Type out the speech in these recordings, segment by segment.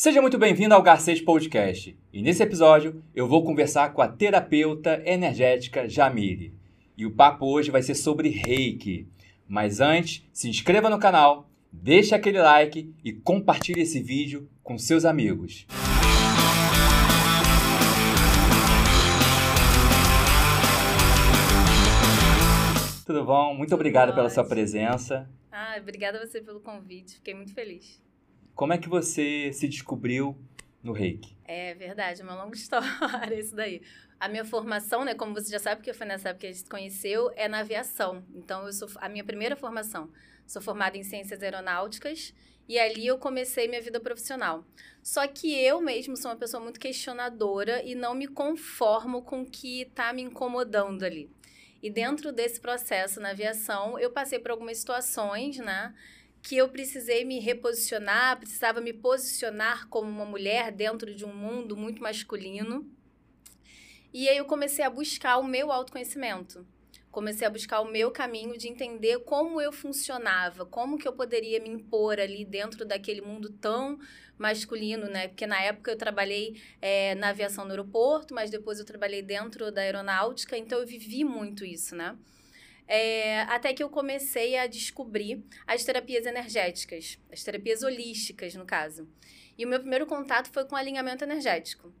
Seja muito bem-vindo ao Garcês Podcast. E nesse episódio eu vou conversar com a terapeuta energética Jamile. E o papo hoje vai ser sobre Reiki. Mas antes, se inscreva no canal, deixe aquele like e compartilhe esse vídeo com seus amigos. Tudo bom? Muito obrigado pela sua presença. Ah, obrigada a você pelo convite. Fiquei muito feliz. Como é que você se descobriu no reiki? É verdade, uma longa história isso daí. A minha formação, né, como você já sabe, que foi nessa época que a gente se conheceu, é na aviação. Então, eu sou a minha primeira formação. Sou formada em ciências aeronáuticas e ali eu comecei minha vida profissional. Só que eu mesmo sou uma pessoa muito questionadora e não me conformo com o que está me incomodando ali. E dentro desse processo na aviação, eu passei por algumas situações, né? Que eu precisei me reposicionar, precisava me posicionar como uma mulher dentro de um mundo muito masculino. E aí eu comecei a buscar o meu autoconhecimento comecei a buscar o meu caminho de entender como eu funcionava, como que eu poderia me impor ali dentro daquele mundo tão masculino, né? Porque na época eu trabalhei é, na aviação no aeroporto, mas depois eu trabalhei dentro da aeronáutica, então eu vivi muito isso, né? É, até que eu comecei a descobrir as terapias energéticas, as terapias holísticas, no caso. E o meu primeiro contato foi com alinhamento energético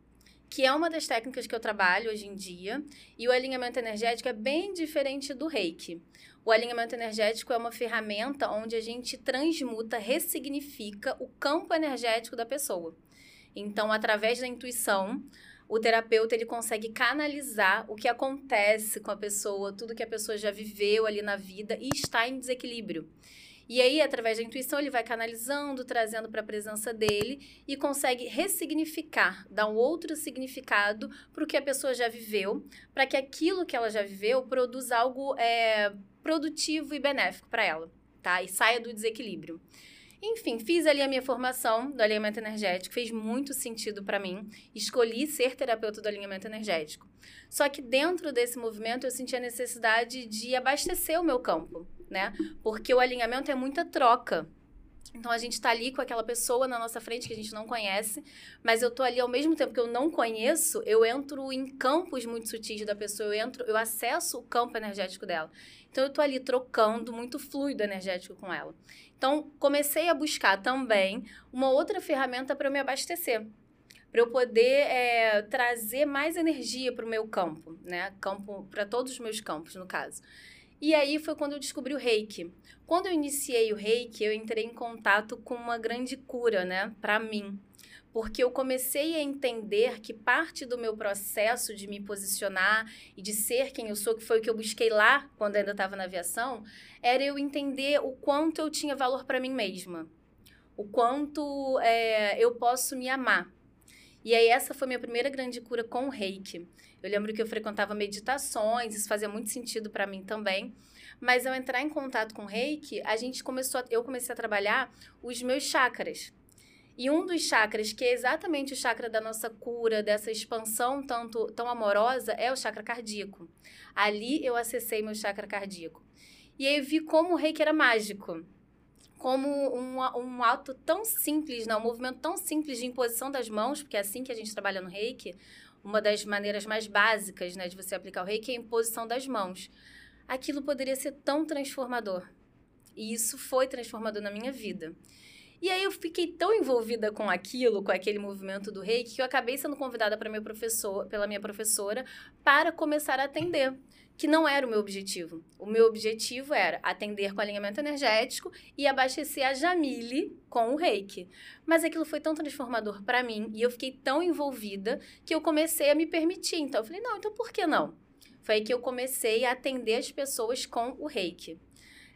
que é uma das técnicas que eu trabalho hoje em dia, e o alinhamento energético é bem diferente do reiki. O alinhamento energético é uma ferramenta onde a gente transmuta, ressignifica o campo energético da pessoa. Então, através da intuição, o terapeuta ele consegue canalizar o que acontece com a pessoa, tudo que a pessoa já viveu ali na vida e está em desequilíbrio. E aí, através da intuição, ele vai canalizando, trazendo para a presença dele e consegue ressignificar, dar um outro significado para o que a pessoa já viveu, para que aquilo que ela já viveu produza algo é, produtivo e benéfico para ela, tá? E saia do desequilíbrio. Enfim, fiz ali a minha formação do alinhamento energético, fez muito sentido para mim. Escolhi ser terapeuta do alinhamento energético. Só que dentro desse movimento eu senti a necessidade de abastecer o meu campo, né? Porque o alinhamento é muita troca. Então a gente está ali com aquela pessoa na nossa frente que a gente não conhece, mas eu tô ali ao mesmo tempo que eu não conheço, eu entro em campos muito sutis da pessoa, eu entro, eu acesso o campo energético dela. Então eu tô ali trocando muito fluido energético com ela. Então comecei a buscar também uma outra ferramenta para me abastecer para eu poder é, trazer mais energia para o meu campo, né? Campo para todos os meus campos, no caso. E aí foi quando eu descobri o reiki. Quando eu iniciei o reiki, eu entrei em contato com uma grande cura, né, para mim. Porque eu comecei a entender que parte do meu processo de me posicionar e de ser quem eu sou, que foi o que eu busquei lá quando ainda estava na aviação, era eu entender o quanto eu tinha valor para mim mesma. O quanto é, eu posso me amar. E aí, essa foi minha primeira grande cura com o reiki. Eu lembro que eu frequentava meditações, isso fazia muito sentido para mim também. Mas ao entrar em contato com reiki, a gente começou a, eu comecei a trabalhar os meus chakras. E um dos chakras, que é exatamente o chakra da nossa cura, dessa expansão tanto tão amorosa, é o chakra cardíaco. Ali eu acessei meu chakra cardíaco. E aí eu vi como o reiki era mágico como um, um ato tão simples, né? um movimento tão simples de imposição das mãos, porque é assim que a gente trabalha no reiki, uma das maneiras mais básicas né, de você aplicar o reiki é a imposição das mãos. Aquilo poderia ser tão transformador. E isso foi transformador na minha vida. E aí eu fiquei tão envolvida com aquilo, com aquele movimento do reiki, que eu acabei sendo convidada para professor, pela minha professora para começar a atender que não era o meu objetivo. O meu objetivo era atender com alinhamento energético e abastecer a Jamile com o reiki. Mas aquilo foi tão transformador para mim e eu fiquei tão envolvida que eu comecei a me permitir. Então eu falei, não, então por que não? Foi aí que eu comecei a atender as pessoas com o reiki.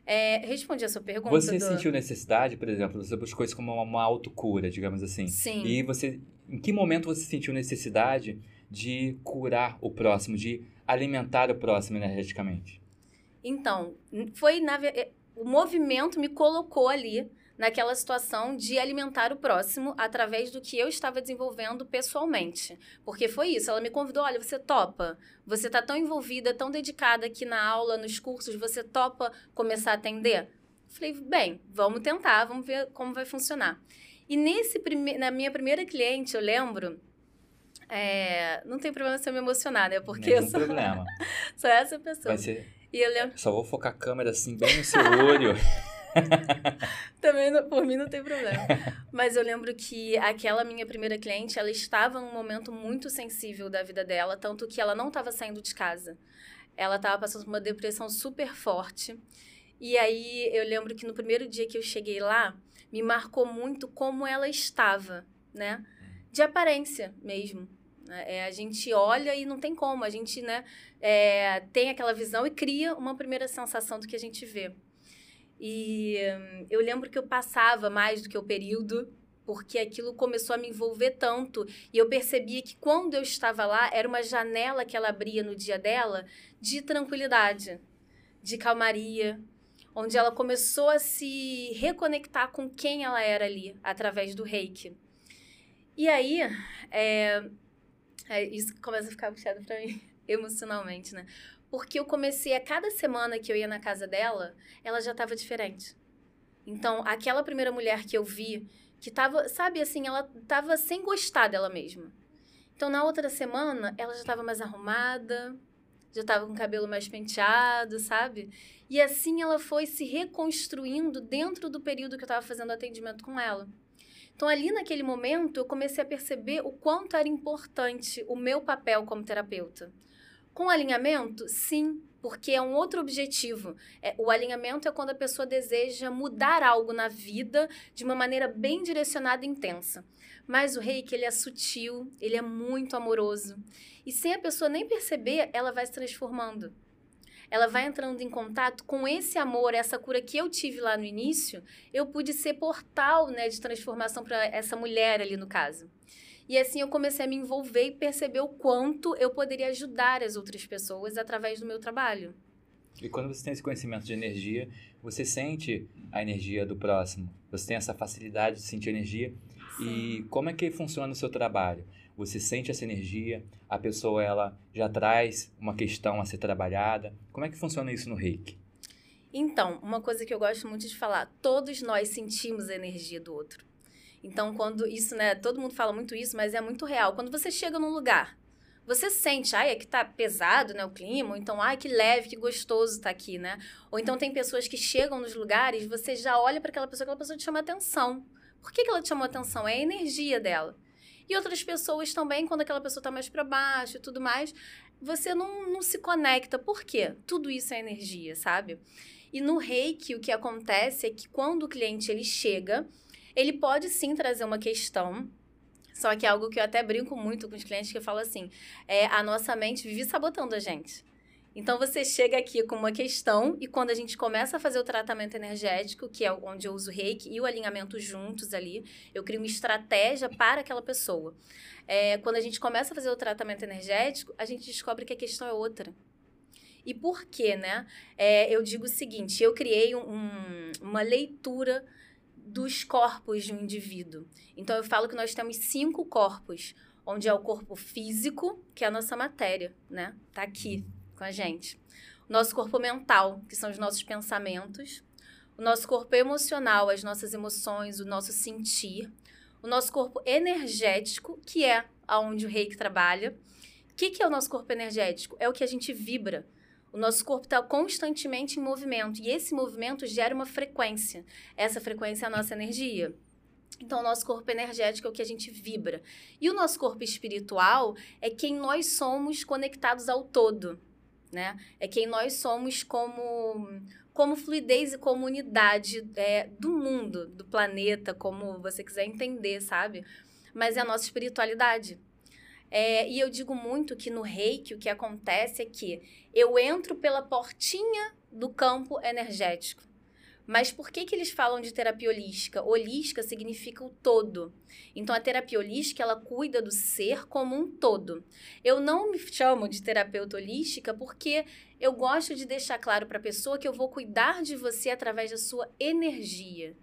É, respondi a sua pergunta. Você do... sentiu necessidade, por exemplo, você buscou isso como uma, uma autocura, digamos assim. Sim. E você, em que momento você sentiu necessidade de curar o próximo, de alimentar o próximo energeticamente? Então, foi na, eh, o movimento me colocou ali naquela situação de alimentar o próximo através do que eu estava desenvolvendo pessoalmente. Porque foi isso, ela me convidou, olha, você topa, você está tão envolvida, tão dedicada aqui na aula, nos cursos, você topa começar a atender? Falei, bem, vamos tentar, vamos ver como vai funcionar. E nesse prime... na minha primeira cliente, eu lembro. É... Não tem problema se eu me emocionar, né? Porque Nenhum eu sou, problema. sou essa pessoa. Vai ser... E eu lembro. Só vou focar a câmera assim, bem no seu olho. Também, não- por mim, não tem problema. Mas eu lembro que aquela minha primeira cliente, ela estava num momento muito sensível da vida dela, tanto que ela não estava saindo de casa. Ela estava passando por uma depressão super forte. E aí eu lembro que no primeiro dia que eu cheguei lá, me marcou muito como ela estava, né? De aparência mesmo. né? É, a gente olha e não tem como, a gente né, é, tem aquela visão e cria uma primeira sensação do que a gente vê. E hum, eu lembro que eu passava mais do que o período, porque aquilo começou a me envolver tanto. E eu percebia que quando eu estava lá, era uma janela que ela abria no dia dela de tranquilidade, de calmaria, onde ela começou a se reconectar com quem ela era ali, através do reiki. E aí, é, é isso começa a ficar puxado para mim, emocionalmente, né? Porque eu comecei a cada semana que eu ia na casa dela, ela já estava diferente. Então, aquela primeira mulher que eu vi, que tava, sabe assim, ela tava sem gostar dela mesma. Então, na outra semana, ela já estava mais arrumada, já estava com o cabelo mais penteado, sabe? E assim ela foi se reconstruindo dentro do período que eu estava fazendo atendimento com ela. Então, ali naquele momento, eu comecei a perceber o quanto era importante o meu papel como terapeuta. Com alinhamento, sim, porque é um outro objetivo. É, o alinhamento é quando a pessoa deseja mudar algo na vida de uma maneira bem direcionada e intensa. Mas o reiki, ele é sutil, ele é muito amoroso. E sem a pessoa nem perceber, ela vai se transformando. Ela vai entrando em contato com esse amor, essa cura que eu tive lá no início. Eu pude ser portal né, de transformação para essa mulher ali no caso. E assim eu comecei a me envolver e perceber o quanto eu poderia ajudar as outras pessoas através do meu trabalho. E quando você tem esse conhecimento de energia, você sente a energia do próximo. Você tem essa facilidade de sentir energia. E como é que funciona o seu trabalho? Você sente essa energia, a pessoa ela já traz uma questão a ser trabalhada. Como é que funciona isso no Reiki? Então, uma coisa que eu gosto muito de falar, todos nós sentimos a energia do outro. Então, quando isso, né, todo mundo fala muito isso, mas é muito real. Quando você chega num lugar, você sente, ai, aqui tá pesado, né, o clima, ou então, ai, que leve, que gostoso tá aqui, né? Ou então tem pessoas que chegam nos lugares, você já olha para aquela pessoa, aquela pessoa te chama atenção. Por que, que ela te chamou atenção? É a energia dela. E outras pessoas também, quando aquela pessoa tá mais para baixo e tudo mais, você não, não se conecta. Por quê? Tudo isso é energia, sabe? E no reiki, o que acontece é que quando o cliente ele chega, ele pode sim trazer uma questão, só que é algo que eu até brinco muito com os clientes que eu falo assim: é, a nossa mente vive sabotando a gente. Então você chega aqui com uma questão e quando a gente começa a fazer o tratamento energético, que é onde eu uso o reiki e o alinhamento juntos ali, eu crio uma estratégia para aquela pessoa. É, quando a gente começa a fazer o tratamento energético, a gente descobre que a questão é outra. E por quê, né? É, eu digo o seguinte: eu criei um, uma leitura dos corpos de um indivíduo. Então eu falo que nós temos cinco corpos, onde é o corpo físico, que é a nossa matéria, né? Tá aqui com a gente. O nosso corpo mental, que são os nossos pensamentos. O nosso corpo emocional, as nossas emoções, o nosso sentir. O nosso corpo energético, que é aonde o reiki trabalha. O que, que é o nosso corpo energético? É o que a gente vibra. O nosso corpo está constantemente em movimento e esse movimento gera uma frequência. Essa frequência é a nossa energia. Então, o nosso corpo energético é o que a gente vibra. E o nosso corpo espiritual é quem nós somos conectados ao todo, né? É quem nós somos como, como fluidez e comunidade é, do mundo, do planeta, como você quiser entender, sabe? Mas é a nossa espiritualidade. É, e eu digo muito que no reiki o que acontece é que eu entro pela portinha do campo energético. Mas por que, que eles falam de terapia holística? Holística significa o todo. Então, a terapia holística, ela cuida do ser como um todo. Eu não me chamo de terapeuta holística porque eu gosto de deixar claro para a pessoa que eu vou cuidar de você através da sua energia.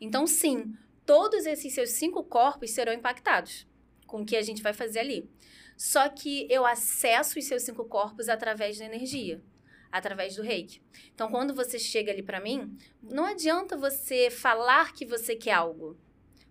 Então, sim, todos esses seus cinco corpos serão impactados com o que a gente vai fazer ali. Só que eu acesso os seus cinco corpos através da energia através do reiki. Então, quando você chega ali para mim, não adianta você falar que você quer algo.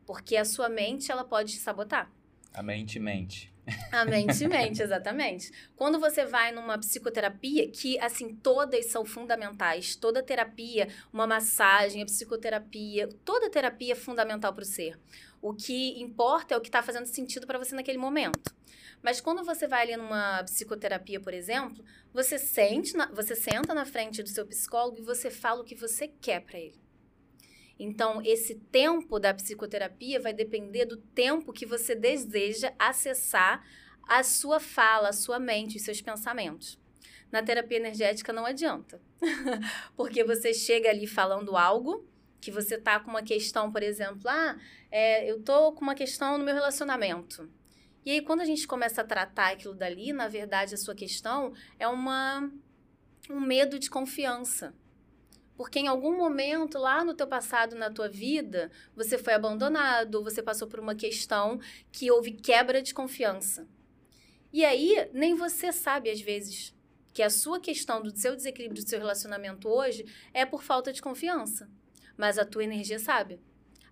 Porque a sua mente, ela pode te sabotar. A mente mente. A mente mente, exatamente. Quando você vai numa psicoterapia, que assim, todas são fundamentais, toda terapia, uma massagem, a psicoterapia, toda terapia é fundamental para o ser. O que importa é o que está fazendo sentido para você naquele momento. Mas quando você vai ali numa psicoterapia, por exemplo, você sente, na, você senta na frente do seu psicólogo e você fala o que você quer para ele. Então, esse tempo da psicoterapia vai depender do tempo que você deseja acessar a sua fala, a sua mente, os seus pensamentos. Na terapia energética não adianta. Porque você chega ali falando algo que você tá com uma questão, por exemplo, ah, é, eu tô com uma questão no meu relacionamento. E aí, quando a gente começa a tratar aquilo dali, na verdade, a sua questão é uma, um medo de confiança. Porque em algum momento lá no teu passado, na tua vida, você foi abandonado, você passou por uma questão que houve quebra de confiança. E aí, nem você sabe às vezes que a sua questão do seu desequilíbrio do seu relacionamento hoje é por falta de confiança. Mas a tua energia sabe.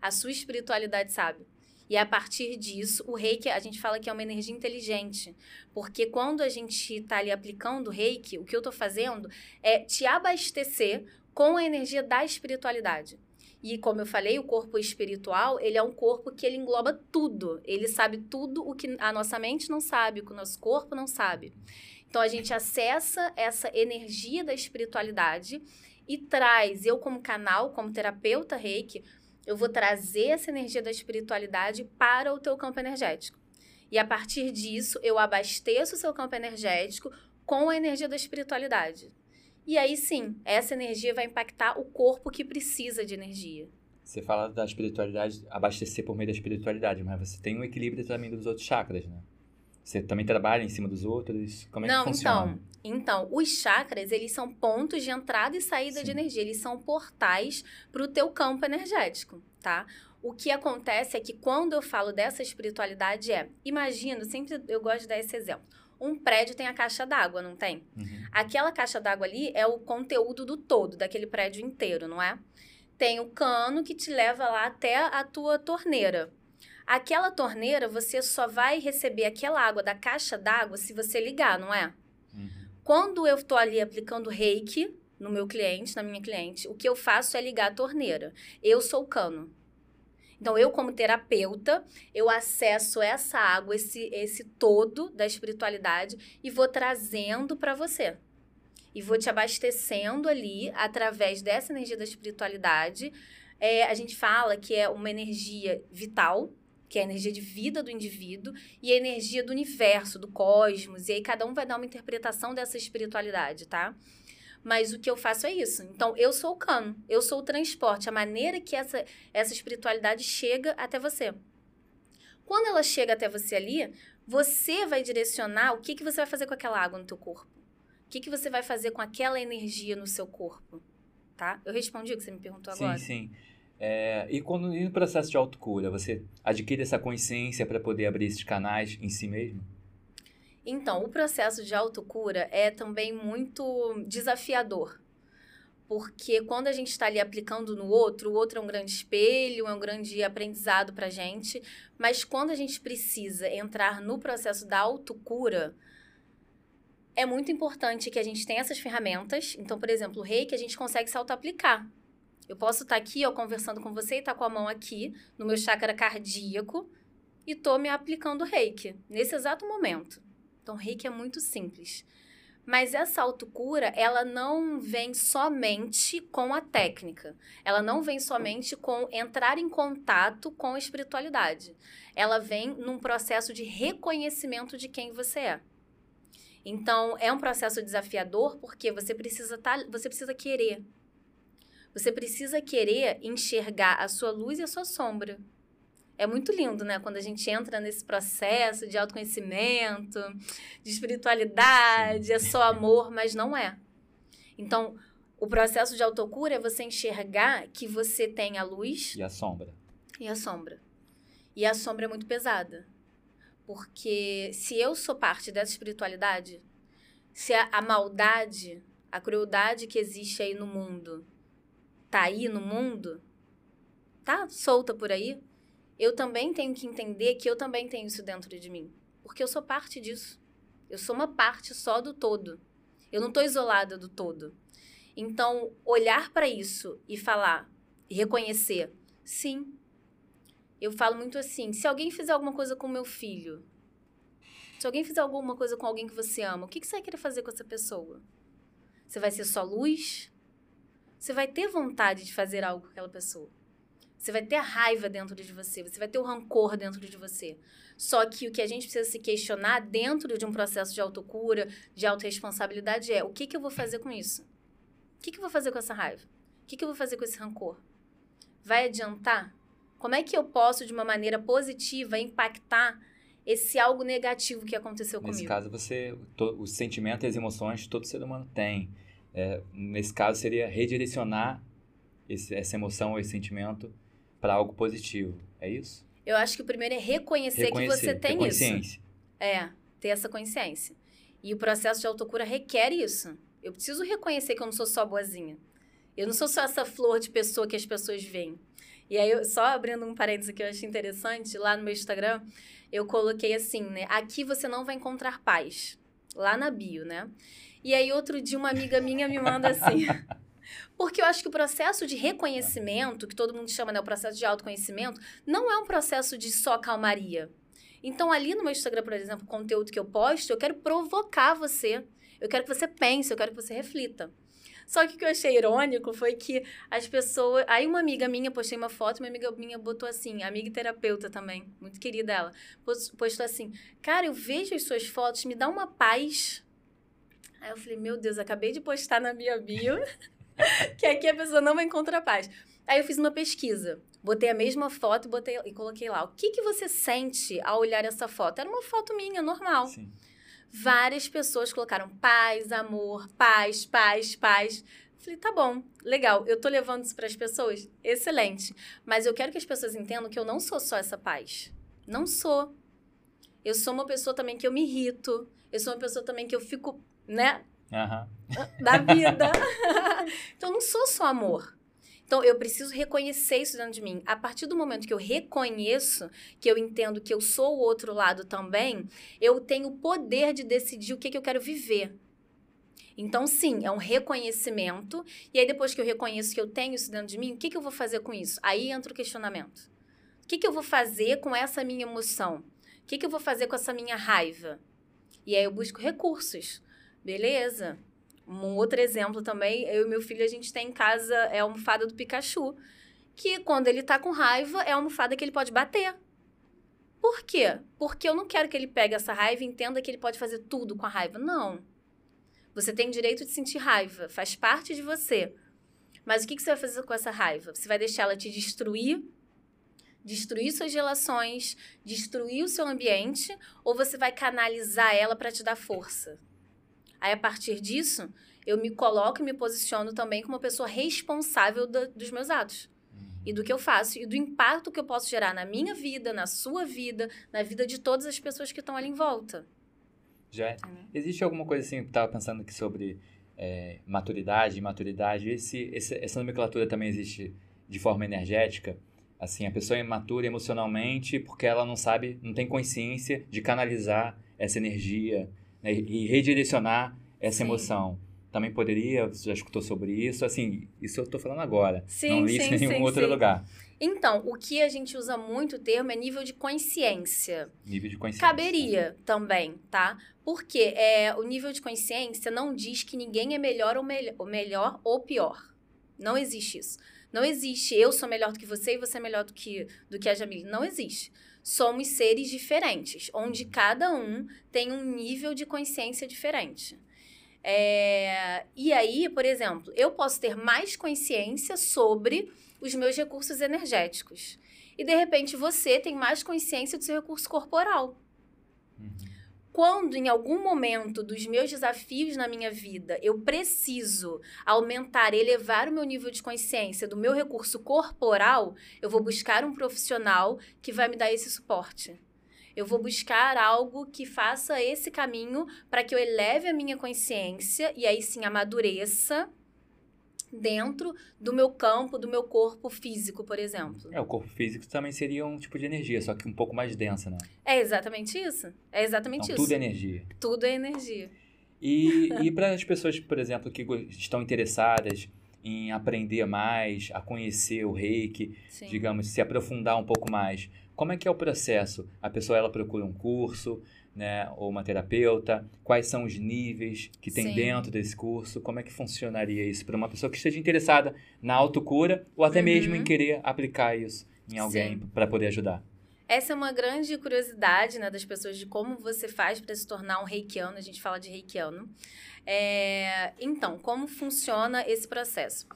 A sua espiritualidade sabe. E a partir disso, o reiki, a gente fala que é uma energia inteligente. Porque quando a gente está ali aplicando o reiki, o que eu estou fazendo é te abastecer com a energia da espiritualidade. E como eu falei, o corpo espiritual, ele é um corpo que ele engloba tudo. Ele sabe tudo o que a nossa mente não sabe, o que o nosso corpo não sabe. Então a gente acessa essa energia da espiritualidade e traz, eu como canal, como terapeuta Reiki, eu vou trazer essa energia da espiritualidade para o teu campo energético. E a partir disso, eu abasteço o seu campo energético com a energia da espiritualidade. E aí sim, essa energia vai impactar o corpo que precisa de energia. Você fala da espiritualidade, abastecer por meio da espiritualidade, mas você tem um equilíbrio também dos outros chakras, né? Você também trabalha em cima dos outros? Como é Não, que funciona? então, então, os chakras, eles são pontos de entrada e saída Sim. de energia, eles são portais para o teu campo energético, tá? O que acontece é que quando eu falo dessa espiritualidade é, imagina, sempre eu gosto de dar esse exemplo um prédio tem a caixa d'água, não tem? Uhum. Aquela caixa d'água ali é o conteúdo do todo, daquele prédio inteiro, não é? Tem o cano que te leva lá até a tua torneira. Aquela torneira, você só vai receber aquela água da caixa d'água se você ligar, não é? Quando eu estou ali aplicando reiki no meu cliente, na minha cliente, o que eu faço é ligar a torneira. Eu sou o cano. Então, eu, como terapeuta, eu acesso essa água, esse, esse todo da espiritualidade e vou trazendo para você. E vou te abastecendo ali através dessa energia da espiritualidade. É, a gente fala que é uma energia vital, que é a energia de vida do indivíduo, e a energia do universo, do cosmos. E aí cada um vai dar uma interpretação dessa espiritualidade, tá? Mas o que eu faço é isso. Então, eu sou o cano, eu sou o transporte, a maneira que essa, essa espiritualidade chega até você. Quando ela chega até você ali, você vai direcionar o que, que você vai fazer com aquela água no teu corpo. O que, que você vai fazer com aquela energia no seu corpo, tá? Eu respondi o que você me perguntou agora. Sim, sim. É, e, quando, e no processo de autocura, você adquire essa consciência para poder abrir esses canais em si mesmo? Então, o processo de autocura é também muito desafiador. Porque quando a gente está ali aplicando no outro, o outro é um grande espelho, é um grande aprendizado para a gente. Mas quando a gente precisa entrar no processo da autocura, é muito importante que a gente tenha essas ferramentas. Então, por exemplo, o reiki a gente consegue se auto-aplicar. Eu posso estar tá aqui, ó, conversando com você e estar tá com a mão aqui no meu chakra cardíaco e tô me aplicando reiki nesse exato momento. Então, reiki é muito simples. Mas essa autocura, ela não vem somente com a técnica. Ela não vem somente com entrar em contato com a espiritualidade. Ela vem num processo de reconhecimento de quem você é. Então, é um processo desafiador porque você precisa tá, você precisa querer. Você precisa querer enxergar a sua luz e a sua sombra. É muito lindo, né? Quando a gente entra nesse processo de autoconhecimento, de espiritualidade, é só amor, mas não é. Então, o processo de autocura é você enxergar que você tem a luz. E a sombra. E a sombra. E a sombra é muito pesada. Porque se eu sou parte dessa espiritualidade, se a, a maldade, a crueldade que existe aí no mundo, tá aí no mundo, tá solta por aí, eu também tenho que entender que eu também tenho isso dentro de mim. Porque eu sou parte disso. Eu sou uma parte só do todo. Eu não estou isolada do todo. Então, olhar para isso e falar, e reconhecer, sim. Eu falo muito assim: se alguém fizer alguma coisa com meu filho, se alguém fizer alguma coisa com alguém que você ama, o que, que você vai querer fazer com essa pessoa? Você vai ser só luz? Você vai ter vontade de fazer algo com aquela pessoa. Você vai ter raiva dentro de você, você vai ter o rancor dentro de você. Só que o que a gente precisa se questionar dentro de um processo de autocura, de autorresponsabilidade é: o que, que eu vou fazer com isso? O que, que eu vou fazer com essa raiva? O que, que eu vou fazer com esse rancor? Vai adiantar? Como é que eu posso, de uma maneira positiva, impactar esse algo negativo que aconteceu nesse comigo? Nesse caso, você, to, os sentimentos e as emoções todo ser humano tem. É, nesse caso, seria redirecionar esse, essa emoção, esse sentimento para algo positivo. É isso? Eu acho que o primeiro é reconhecer, reconhecer que você tem ter consciência. isso. É, ter essa consciência. E o processo de autocura requer isso. Eu preciso reconhecer que eu não sou só boazinha. Eu não sou só essa flor de pessoa que as pessoas veem. E aí, eu, só abrindo um parênteses que eu achei interessante, lá no meu Instagram, eu coloquei assim, né? Aqui você não vai encontrar paz. Lá na bio, né? E aí, outro dia, uma amiga minha me manda assim. Porque eu acho que o processo de reconhecimento, que todo mundo chama, né, o processo de autoconhecimento, não é um processo de só calmaria. Então, ali no meu Instagram, por exemplo, o conteúdo que eu posto, eu quero provocar você. Eu quero que você pense, eu quero que você reflita. Só que o que eu achei irônico foi que as pessoas. Aí, uma amiga minha, postei uma foto, uma amiga minha botou assim, amiga e terapeuta também, muito querida ela, postou assim: Cara, eu vejo as suas fotos, me dá uma paz. Aí eu falei: Meu Deus, acabei de postar na minha bio. que aqui a pessoa não vai encontrar paz. Aí eu fiz uma pesquisa. Botei a mesma foto e, botei, e coloquei lá. O que, que você sente ao olhar essa foto? Era uma foto minha, normal. Sim. Várias pessoas colocaram paz, amor, paz, paz, paz. Falei, tá bom, legal. Eu tô levando isso para as pessoas? Excelente. Mas eu quero que as pessoas entendam que eu não sou só essa paz. Não sou. Eu sou uma pessoa também que eu me irrito. Eu sou uma pessoa também que eu fico, né, uhum. da vida. então, não sou só amor. Então, eu preciso reconhecer isso dentro de mim. A partir do momento que eu reconheço, que eu entendo que eu sou o outro lado também, eu tenho o poder de decidir o que, que eu quero viver. Então, sim, é um reconhecimento. E aí, depois que eu reconheço que eu tenho isso dentro de mim, o que, que eu vou fazer com isso? Aí entra o questionamento. O que, que eu vou fazer com essa minha emoção? O que, que eu vou fazer com essa minha raiva? E aí eu busco recursos. Beleza. Um outro exemplo também, eu e meu filho, a gente tem em casa é a almofada do Pikachu. Que quando ele tá com raiva, é a almofada que ele pode bater. Por quê? Porque eu não quero que ele pegue essa raiva e entenda que ele pode fazer tudo com a raiva. Não. Você tem direito de sentir raiva, faz parte de você. Mas o que, que você vai fazer com essa raiva? Você vai deixar ela te destruir, destruir suas relações, destruir o seu ambiente, ou você vai canalizar ela para te dar força? Aí, a partir disso, eu me coloco e me posiciono também como uma pessoa responsável do, dos meus atos. E do que eu faço, e do impacto que eu posso gerar na minha vida, na sua vida, na vida de todas as pessoas que estão ali em volta. Já é. Existe alguma coisa assim, eu estava pensando aqui sobre é, maturidade, imaturidade, esse, esse, essa nomenclatura também existe de forma energética? Assim, a pessoa é imatura emocionalmente porque ela não sabe, não tem consciência de canalizar essa energia, né, e redirecionar essa Sim. emoção. Também poderia, você já escutou sobre isso? Assim, isso eu estou falando agora. Sim, não li sim, em nenhum sim, outro sim. lugar. Então, o que a gente usa muito o termo é nível de consciência. Nível de consciência. Caberia também, tá? Porque é, o nível de consciência não diz que ninguém é melhor ou, me ou melhor ou pior. Não existe isso. Não existe eu sou melhor do que você e você é melhor do que, do que a Jamile. Não existe somos seres diferentes, onde cada um tem um nível de consciência diferente. É, e aí, por exemplo, eu posso ter mais consciência sobre os meus recursos energéticos. E de repente você tem mais consciência do seu recurso corporal. Uhum quando em algum momento dos meus desafios na minha vida eu preciso aumentar, elevar o meu nível de consciência do meu recurso corporal, eu vou buscar um profissional que vai me dar esse suporte. Eu vou buscar algo que faça esse caminho para que eu eleve a minha consciência e aí sim amadureça dentro do meu campo, do meu corpo físico, por exemplo. É, o corpo físico também seria um tipo de energia, só que um pouco mais densa, né? É exatamente isso. É exatamente então, isso. Tudo é energia. Tudo é energia. E, e para as pessoas, por exemplo, que estão interessadas em aprender mais, a conhecer o reiki, Sim. digamos, se aprofundar um pouco mais, como é que é o processo? A pessoa ela procura um curso, né, ou uma terapeuta? Quais são os níveis que tem Sim. dentro desse curso? Como é que funcionaria isso para uma pessoa que esteja interessada na autocura ou até uhum. mesmo em querer aplicar isso em alguém para poder ajudar? Essa é uma grande curiosidade né, das pessoas de como você faz para se tornar um reikiano. A gente fala de reikiano. É, então, como funciona esse processo?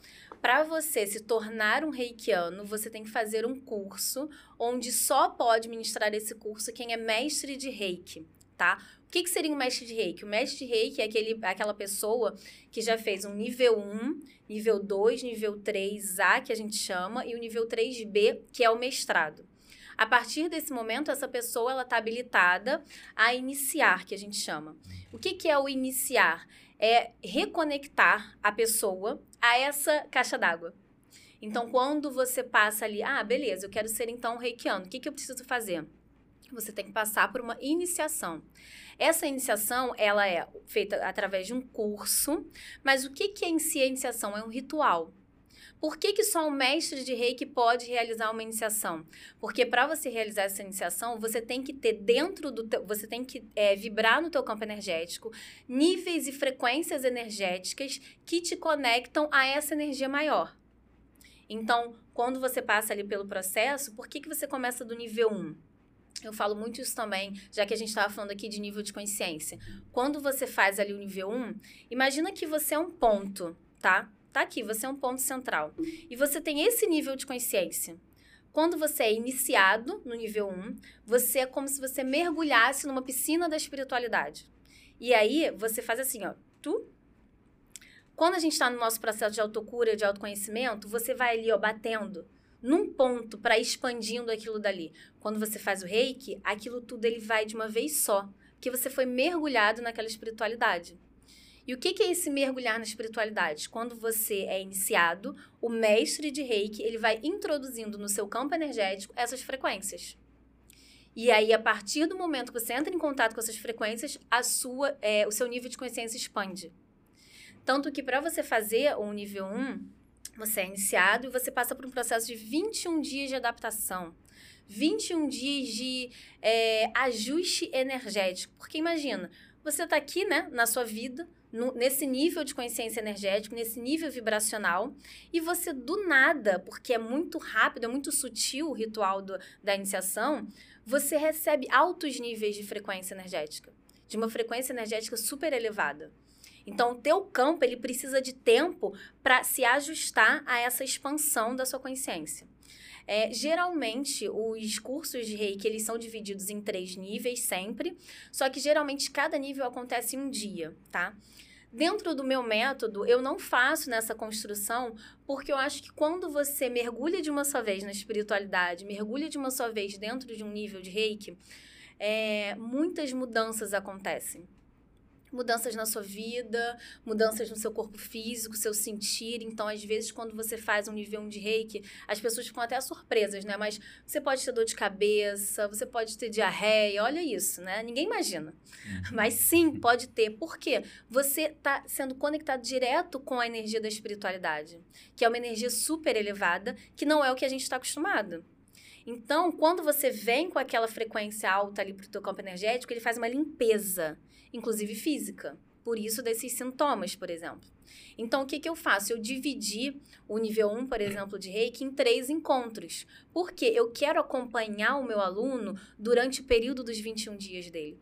Para você se tornar um reikiano, você tem que fazer um curso onde só pode ministrar esse curso quem é mestre de reiki, tá? O que, que seria um mestre de reiki? O mestre de reiki é aquele, aquela pessoa que já fez um nível 1, nível 2, nível 3A, que a gente chama, e o nível 3B, que é o mestrado. A partir desse momento, essa pessoa ela está habilitada a iniciar, que a gente chama. O que, que é o iniciar? É reconectar a pessoa a essa caixa d'água. Então, quando você passa ali, ah, beleza, eu quero ser então reikiano, o que, que eu preciso fazer? Você tem que passar por uma iniciação. Essa iniciação, ela é feita através de um curso, mas o que, que é em si a iniciação? É um ritual. Por que, que só um mestre de reiki pode realizar uma iniciação? Porque para você realizar essa iniciação, você tem que ter dentro do teu, você tem que é, vibrar no teu campo energético níveis e frequências energéticas que te conectam a essa energia maior. Então, quando você passa ali pelo processo, por que, que você começa do nível 1? Eu falo muito isso também, já que a gente estava falando aqui de nível de consciência. Quando você faz ali o nível 1, imagina que você é um ponto, tá? Tá aqui, você é um ponto central. E você tem esse nível de consciência. Quando você é iniciado no nível 1, você é como se você mergulhasse numa piscina da espiritualidade. E aí, você faz assim, ó. Tu. Quando a gente está no nosso processo de autocura, de autoconhecimento, você vai ali, ó, batendo num ponto para expandindo aquilo dali. Quando você faz o reiki, aquilo tudo ele vai de uma vez só, porque você foi mergulhado naquela espiritualidade. E o que, é esse mergulhar na espiritualidade? Quando você é iniciado, o mestre de reiki ele vai introduzindo no seu campo energético essas frequências. E aí, a partir do momento que você entra em contato com essas frequências, a sua, é, o seu nível de consciência expande. Tanto que para você fazer o nível 1, você é iniciado e você passa por um processo de 21 dias de adaptação. 21 dias de é, ajuste energético. Porque imagina, você está aqui né, na sua vida, no, nesse nível de consciência energética, nesse nível vibracional, e você do nada, porque é muito rápido, é muito sutil o ritual do, da iniciação, você recebe altos níveis de frequência energética, de uma frequência energética super elevada. Então, o teu campo ele precisa de tempo para se ajustar a essa expansão da sua consciência. É, geralmente, os cursos de reiki, eles são divididos em três níveis sempre, só que geralmente cada nível acontece em um dia, tá? Dentro do meu método, eu não faço nessa construção, porque eu acho que quando você mergulha de uma só vez na espiritualidade, mergulha de uma só vez dentro de um nível de reiki, é, muitas mudanças acontecem mudanças na sua vida, mudanças no seu corpo físico, seu sentir. Então, às vezes, quando você faz um nível 1 de reiki, as pessoas ficam até surpresas, né? Mas você pode ter dor de cabeça, você pode ter diarreia, olha isso, né? Ninguém imagina. Uhum. Mas sim, pode ter. Por quê? Você está sendo conectado direto com a energia da espiritualidade, que é uma energia super elevada, que não é o que a gente está acostumado. Então, quando você vem com aquela frequência alta ali para o teu campo energético, ele faz uma limpeza inclusive física. Por isso, desses sintomas, por exemplo. Então, o que, que eu faço? Eu dividi o nível 1, por exemplo, de reiki em três encontros. Porque eu quero acompanhar o meu aluno durante o período dos 21 dias dele.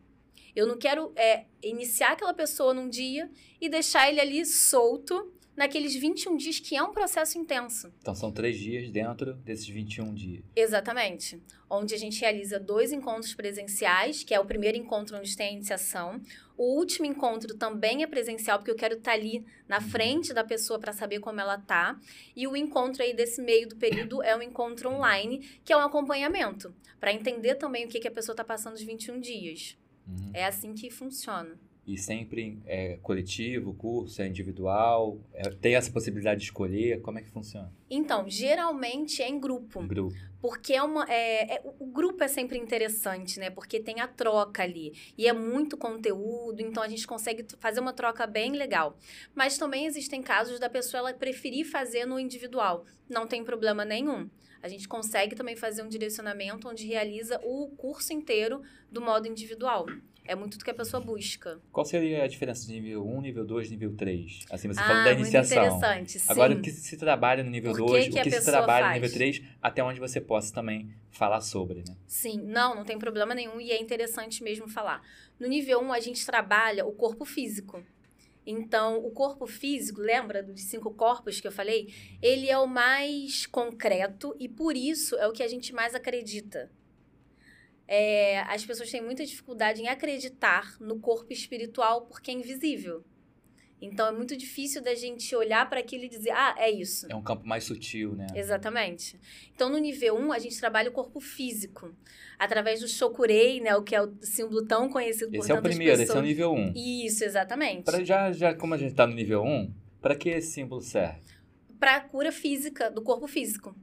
Eu não quero é, iniciar aquela pessoa num dia e deixar ele ali solto naqueles 21 dias, que é um processo intenso. Então, são três dias dentro desses 21 dias. Exatamente. Onde a gente realiza dois encontros presenciais, que é o primeiro encontro onde tem a iniciação. O último encontro também é presencial, porque eu quero estar ali na uhum. frente da pessoa para saber como ela tá. E o encontro aí desse meio do período é um encontro online, que é um acompanhamento, para entender também o que, que a pessoa está passando os 21 dias. Uhum. É assim que funciona. E sempre é coletivo, curso, é individual? É, tem essa possibilidade de escolher? Como é que funciona? Então, geralmente é em grupo. Em grupo. Porque é uma, é, é, o grupo é sempre interessante, né? Porque tem a troca ali. E é muito conteúdo, então a gente consegue fazer uma troca bem legal. Mas também existem casos da pessoa ela preferir fazer no individual. Não tem problema nenhum. A gente consegue também fazer um direcionamento onde realiza o curso inteiro do modo individual. É muito do que a pessoa busca. Qual seria a diferença de nível 1, nível 2, nível 3? Assim, você ah, falou da iniciação. Muito interessante, sim. Agora, o que se trabalha no nível 2, o que, se trabalha faz? no nível 3, até onde você possa também falar sobre, né? Sim, não, não tem problema nenhum e é interessante mesmo falar. No nível 1, a gente trabalha o corpo físico. Então, o corpo físico, lembra dos cinco corpos que eu falei? Ele é o mais concreto e por isso é o que a gente mais acredita é, as pessoas têm muita dificuldade em acreditar no corpo espiritual porque é invisível. Então é muito difícil da gente olhar para aquilo e dizer, ah, é isso. É um campo mais sutil, né? Exatamente. Então no nível 1, a gente trabalha o corpo físico. Através do Shokurei, né? O que é o símbolo tão conhecido esse por Esse é o primeiro, pessoas. esse é o nível 1. Isso, exatamente. Pra já, já, como a gente está no nível 1, para que esse símbolo serve? Para a cura física, do corpo físico.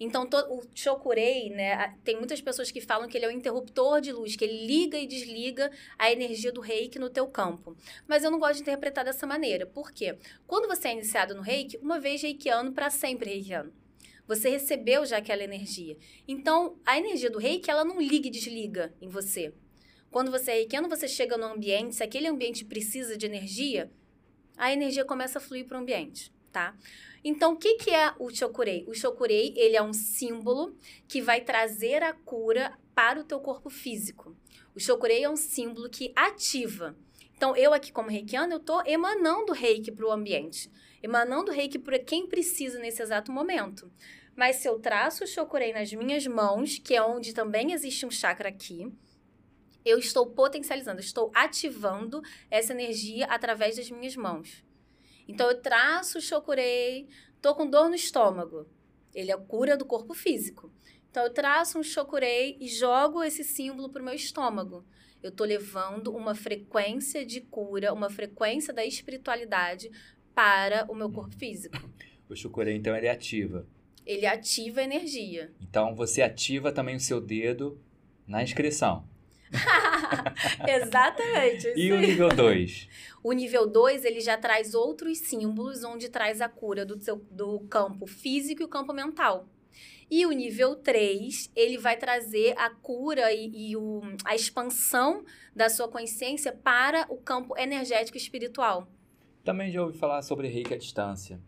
Então, to, o Chokurei, né, tem muitas pessoas que falam que ele é um interruptor de luz, que ele liga e desliga a energia do reiki no teu campo. Mas eu não gosto de interpretar dessa maneira. Por quê? Quando você é iniciado no reiki, uma vez reikiano, para sempre reikiano. Você recebeu já aquela energia. Então, a energia do reiki, ela não liga e desliga em você. Quando você é reikiano, você chega no ambiente, se aquele ambiente precisa de energia, a energia começa a fluir para o ambiente, tá? Então, o que, que é o Chokurei? O Chokurei, ele é um símbolo que vai trazer a cura para o teu corpo físico. O Chokurei é um símbolo que ativa. Então, eu aqui como reikiano, eu estou emanando reiki para o ambiente. Emanando reiki para quem precisa nesse exato momento. Mas se eu traço o Chokurei nas minhas mãos, que é onde também existe um chakra aqui, eu estou potencializando, estou ativando essa energia através das minhas mãos. Então eu traço o chokurei, tô com dor no estômago. Ele é a cura do corpo físico. Então eu traço um chokurei e jogo esse símbolo para o meu estômago. Eu estou levando uma frequência de cura, uma frequência da espiritualidade para o meu corpo físico. O chokurei, então, ele ativa. Ele ativa a energia. Então você ativa também o seu dedo na inscrição. Exatamente. e o nível 2? O nível 2, ele já traz outros símbolos, onde traz a cura do, seu, do campo físico e o campo mental. E o nível 3, ele vai trazer a cura e, e o, a expansão da sua consciência para o campo energético e espiritual. Também já ouvi falar sobre reiki à distância.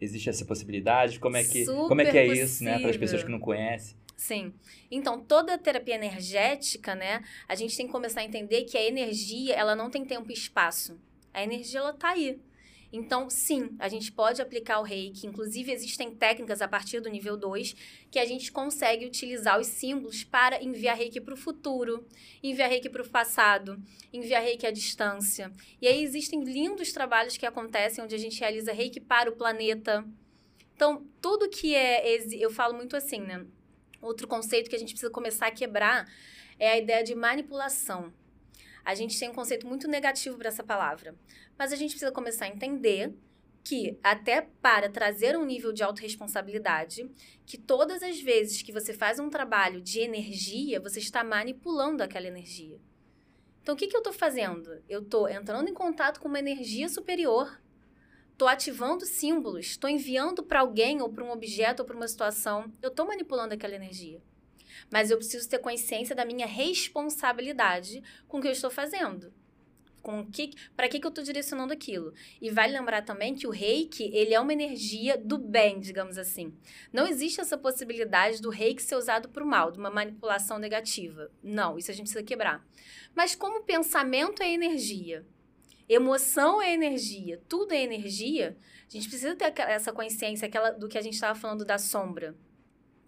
Existe essa possibilidade? Como é que, como é, que é isso, né? Para as pessoas que não conhecem. Sim. Então, toda terapia energética, né? A gente tem que começar a entender que a energia, ela não tem tempo e espaço. A energia, ela tá aí. Então, sim, a gente pode aplicar o reiki. Inclusive, existem técnicas a partir do nível 2 que a gente consegue utilizar os símbolos para enviar reiki para o futuro, enviar reiki para o passado, enviar reiki à distância. E aí existem lindos trabalhos que acontecem onde a gente realiza reiki para o planeta. Então, tudo que é. Eu falo muito assim, né? Outro conceito que a gente precisa começar a quebrar é a ideia de manipulação. A gente tem um conceito muito negativo para essa palavra, mas a gente precisa começar a entender que até para trazer um nível de autorresponsabilidade, que todas as vezes que você faz um trabalho de energia, você está manipulando aquela energia. Então, o que, que eu estou fazendo? Eu estou entrando em contato com uma energia superior estou ativando símbolos, estou enviando para alguém ou para um objeto ou para uma situação, eu estou manipulando aquela energia. Mas eu preciso ter consciência da minha responsabilidade com o que eu estou fazendo. Com que, para que, que eu estou direcionando aquilo? E vale lembrar também que o reiki, ele é uma energia do bem, digamos assim. Não existe essa possibilidade do reiki ser usado para o mal, de uma manipulação negativa. Não, isso a gente precisa quebrar. Mas como pensamento é energia, Emoção é energia, tudo é energia. A gente precisa ter essa consciência aquela do que a gente estava falando da sombra.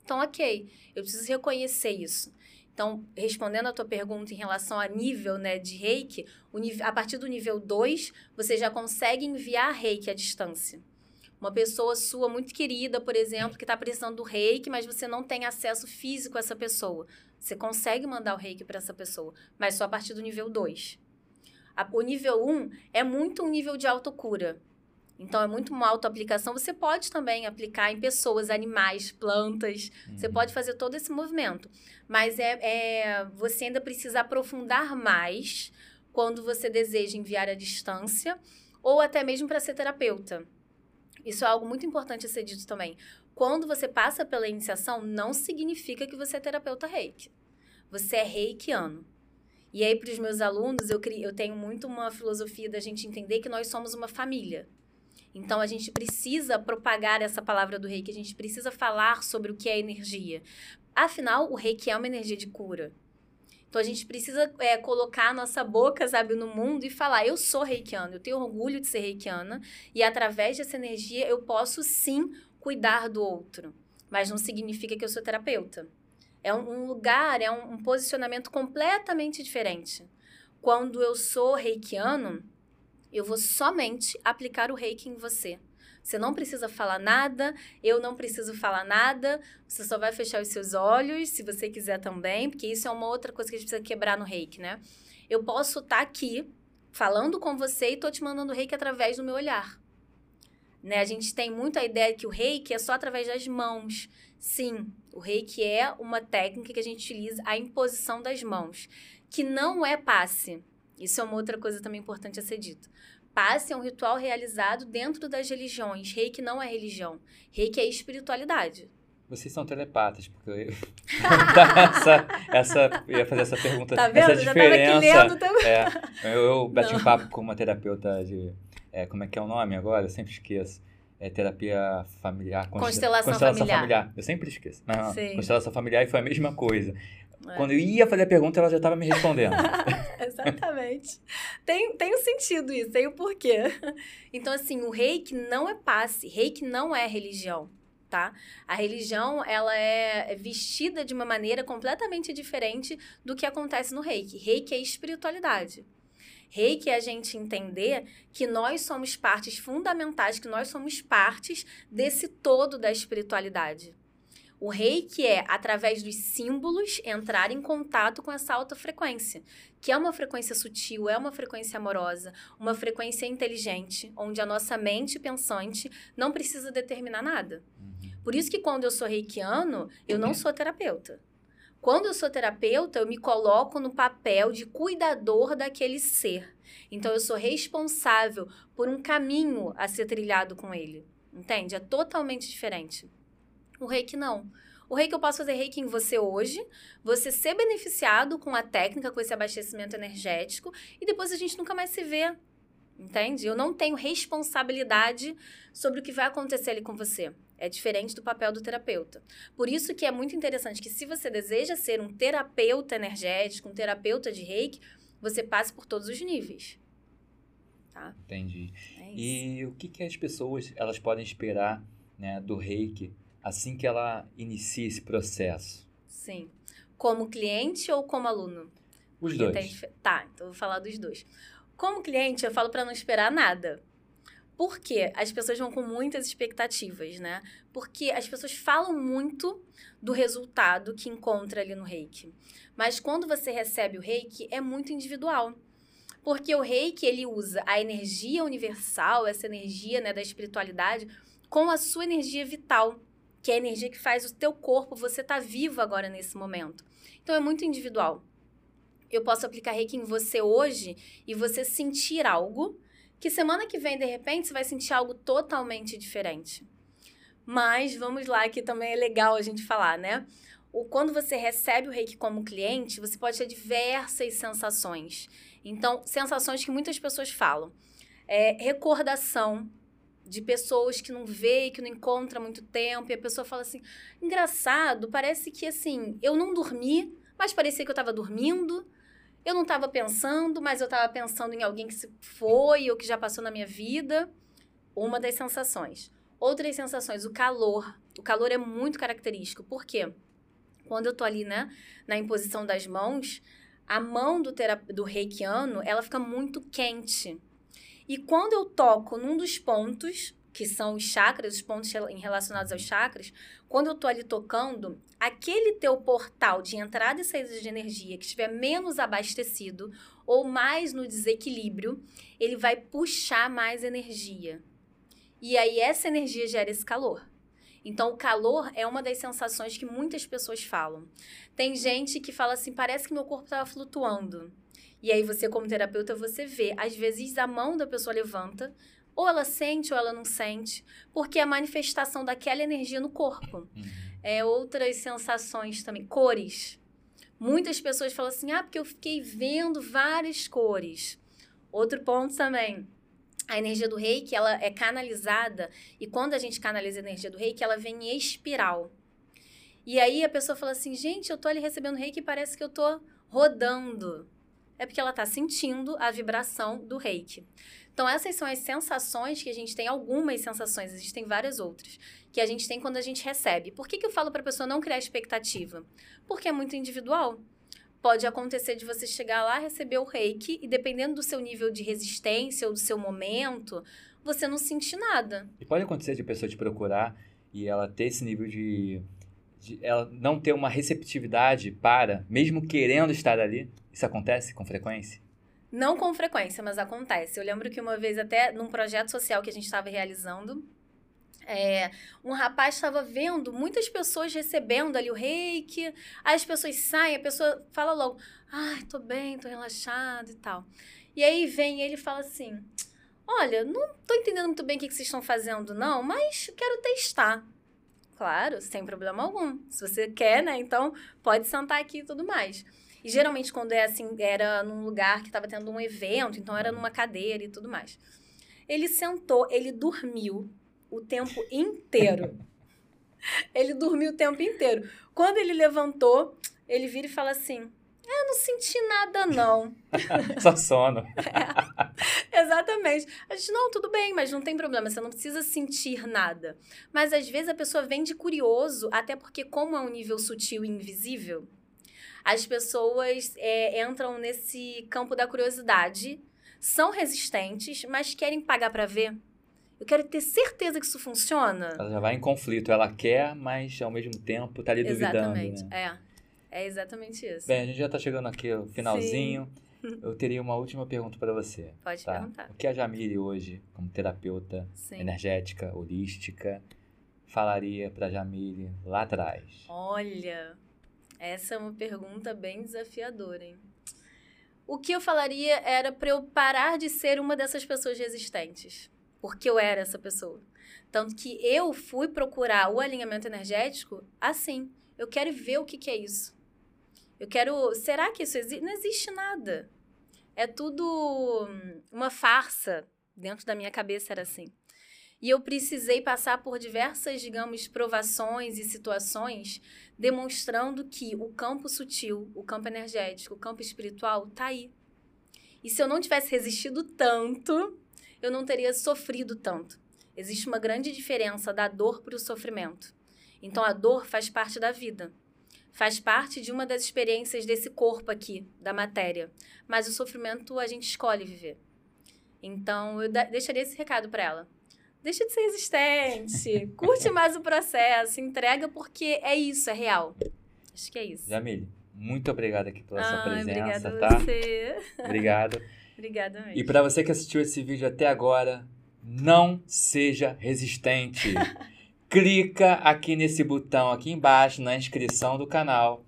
Então, ok, eu preciso reconhecer isso. Então, respondendo a tua pergunta em relação a nível né, de reiki, a partir do nível 2, você já consegue enviar reiki à distância. Uma pessoa sua muito querida, por exemplo, que está precisando do reiki, mas você não tem acesso físico a essa pessoa. Você consegue mandar o reiki para essa pessoa, mas só a partir do nível 2. A, o nível 1 é muito um nível de autocura. Então, é muito uma autoaplicação. Você pode também aplicar em pessoas, animais, plantas. Uhum. Você pode fazer todo esse movimento. Mas é, é, você ainda precisa aprofundar mais quando você deseja enviar à distância ou até mesmo para ser terapeuta. Isso é algo muito importante a ser dito também. Quando você passa pela iniciação, não significa que você é terapeuta reiki. Você é reikiano. E aí, para os meus alunos, eu, eu tenho muito uma filosofia da gente entender que nós somos uma família. Então, a gente precisa propagar essa palavra do reiki, a gente precisa falar sobre o que é energia. Afinal, o reiki é uma energia de cura. Então, a gente precisa é, colocar a nossa boca, sabe, no mundo e falar: eu sou reikiana, eu tenho orgulho de ser reikiana, e através dessa energia eu posso sim cuidar do outro. Mas não significa que eu sou terapeuta. É um, lugar, é um, um posicionamento completamente diferente. Quando eu sou reikiano, eu vou somente aplicar o reiki em você. Você não precisa falar nada, eu não preciso falar nada, você só vai fechar os seus olhos, se você quiser também, porque isso é uma outra coisa que a gente precisa quebrar no reiki, né? Eu posso estar tá aqui falando com você e tô te mandando reiki através do meu olhar. Né? A gente tem muito a ideia que o reiki é só através das mãos. Sim, o reiki é uma técnica que a gente utiliza a imposição das mãos, que não é passe. Isso é uma outra coisa também importante a ser dito. Passe é um ritual realizado dentro das religiões. Reiki não é religião. Reiki é espiritualidade. Vocês são telepatas, porque eu ia, essa, essa, ia fazer essa pergunta. Tá vendo? Essa Já diferença. Tava também. É, eu, eu bati não. um papo com uma terapeuta de. É, como é que é o nome agora? Eu sempre esqueço. É terapia familiar. Constelação, constelação familiar. familiar. Eu sempre esqueço. Não, constelação familiar e foi a mesma coisa. É. Quando eu ia fazer a pergunta, ela já estava me respondendo. Exatamente. Tem, tem um sentido isso, tem o um porquê. Então, assim, o reiki não é passe, reiki não é religião. Tá? A religião ela é vestida de uma maneira completamente diferente do que acontece no reiki. Reiki é espiritualidade. Reiki é a gente entender que nós somos partes fundamentais, que nós somos partes desse todo da espiritualidade. O reiki é, através dos símbolos, entrar em contato com essa alta frequência, que é uma frequência sutil, é uma frequência amorosa, uma frequência inteligente, onde a nossa mente pensante não precisa determinar nada. Uhum. Por isso que quando eu sou reikiano, eu não sou terapeuta. Quando eu sou terapeuta, eu me coloco no papel de cuidador daquele ser. Então, eu sou responsável por um caminho a ser trilhado com ele. Entende? É totalmente diferente. O reiki não. O reiki eu posso fazer reiki em você hoje, você ser beneficiado com a técnica, com esse abastecimento energético, e depois a gente nunca mais se vê. Entende? Eu não tenho responsabilidade sobre o que vai acontecer ali com você. É diferente do papel do terapeuta. Por isso que é muito interessante que se você deseja ser um terapeuta energético, um terapeuta de reiki, você passe por todos os níveis. Tá? Entendi. É e o que, que as pessoas elas podem esperar né, do reiki assim que ela inicia esse processo? Sim. Como cliente ou como aluno? Os Porque dois. Tem... Tá, então eu vou falar dos dois. Como cliente, eu falo para não esperar nada. Porque as pessoas vão com muitas expectativas, né? Porque as pessoas falam muito do resultado que encontra ali no reiki. Mas quando você recebe o reiki, é muito individual. Porque o reiki, ele usa a energia universal, essa energia né, da espiritualidade, com a sua energia vital que é a energia que faz o teu corpo, você tá vivo agora nesse momento. Então é muito individual. Eu posso aplicar reiki em você hoje e você sentir algo que semana que vem, de repente, você vai sentir algo totalmente diferente. Mas vamos lá, que também é legal a gente falar, né? O, quando você recebe o reiki como cliente, você pode ter diversas sensações. Então, sensações que muitas pessoas falam. É, recordação, de pessoas que não vê, que não encontra há muito tempo, e a pessoa fala assim: engraçado, parece que assim, eu não dormi, mas parecia que eu estava dormindo. Eu não estava pensando, mas eu estava pensando em alguém que se foi ou que já passou na minha vida. Uma das sensações. Outras sensações, o calor. O calor é muito característico. Por quê? Quando eu tô ali, né, na imposição das mãos, a mão do, do reikiano, ela fica muito quente. E quando eu toco num dos pontos, que são os chakras, os pontos relacionados aos chakras, quando eu tô ali tocando, aquele teu portal de entrada e saída de energia que estiver menos abastecido ou mais no desequilíbrio, ele vai puxar mais energia. E aí essa energia gera esse calor. Então, o calor é uma das sensações que muitas pessoas falam. Tem gente que fala assim: parece que meu corpo estava flutuando. E aí, você, como terapeuta, você vê. Às vezes, a mão da pessoa levanta, ou ela sente ou ela não sente, porque é a manifestação daquela energia no corpo. Uhum. É, outras sensações também, cores. Muitas pessoas falam assim: ah, porque eu fiquei vendo várias cores. Outro ponto também. A energia do reiki, ela é canalizada, e quando a gente canaliza a energia do reiki, ela vem em espiral. E aí a pessoa fala assim: gente, eu tô ali recebendo reiki e parece que eu tô rodando. É porque ela tá sentindo a vibração do reiki. Então, essas são as sensações que a gente tem, algumas sensações, existem várias outras, que a gente tem quando a gente recebe. Por que, que eu falo para a pessoa não criar expectativa? Porque é muito individual. Pode acontecer de você chegar lá, receber o reiki, e dependendo do seu nível de resistência ou do seu momento, você não sentir nada. E pode acontecer de a pessoa te procurar e ela ter esse nível de, de. ela não ter uma receptividade para, mesmo querendo estar ali? Isso acontece com frequência? Não com frequência, mas acontece. Eu lembro que uma vez, até num projeto social que a gente estava realizando, é, um rapaz estava vendo muitas pessoas recebendo ali o reiki, aí as pessoas saem, a pessoa fala logo, ai, tô bem, tô relaxado e tal. E aí vem ele e fala assim, olha, não tô entendendo muito bem o que vocês estão fazendo não, mas quero testar. Claro, sem problema algum. Se você quer, né, então pode sentar aqui e tudo mais. E geralmente, quando é assim, era num lugar que estava tendo um evento, então era numa cadeira e tudo mais. Ele sentou, ele dormiu o tempo inteiro. ele dormiu o tempo inteiro. Quando ele levantou, ele vira e fala assim: eu não senti nada, não. Só sono. é, exatamente. A gente, não, tudo bem, mas não tem problema, você não precisa sentir nada. Mas às vezes a pessoa vem de curioso, até porque, como é um nível sutil e invisível, as pessoas é, entram nesse campo da curiosidade, são resistentes, mas querem pagar para ver. Eu quero ter certeza que isso funciona. Ela já vai em conflito. Ela quer, mas ao mesmo tempo tá ali duvidando. Exatamente, né? é. É exatamente isso. Bem, a gente já tá chegando aqui ao finalzinho. Sim. Eu teria uma última pergunta para você. Pode tá? perguntar. O que a Jamile hoje, como terapeuta Sim. energética, holística, falaria para Jamile lá atrás? Olha, essa é uma pergunta bem desafiadora, hein? O que eu falaria era para eu parar de ser uma dessas pessoas resistentes, porque eu era essa pessoa. Tanto que eu fui procurar o alinhamento energético assim. Eu quero ver o que, que é isso. Eu quero. Será que isso existe? Não existe nada. É tudo uma farsa. Dentro da minha cabeça era assim. E eu precisei passar por diversas, digamos, provações e situações demonstrando que o campo sutil, o campo energético, o campo espiritual está aí. E se eu não tivesse resistido tanto, eu não teria sofrido tanto. Existe uma grande diferença da dor para o sofrimento. Então a dor faz parte da vida. Faz parte de uma das experiências desse corpo aqui, da matéria. Mas o sofrimento a gente escolhe viver. Então eu deixaria esse recado para ela deixa de ser resistente, curte mais o processo, entrega porque é isso, é real. Acho que é isso. Jamile, muito obrigada aqui pela sua presença, obrigada tá? Você. Obrigado. obrigada mesmo. E para você que assistiu esse vídeo até agora, não seja resistente. Clica aqui nesse botão aqui embaixo na inscrição do canal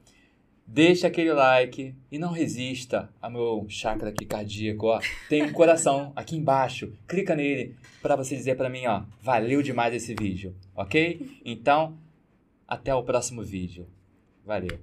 Deixa aquele like e não resista ao meu chakra aqui cardíaco, ó. Tem um coração aqui embaixo. Clica nele para você dizer para mim, ó, valeu demais esse vídeo, ok? Então, até o próximo vídeo. Valeu.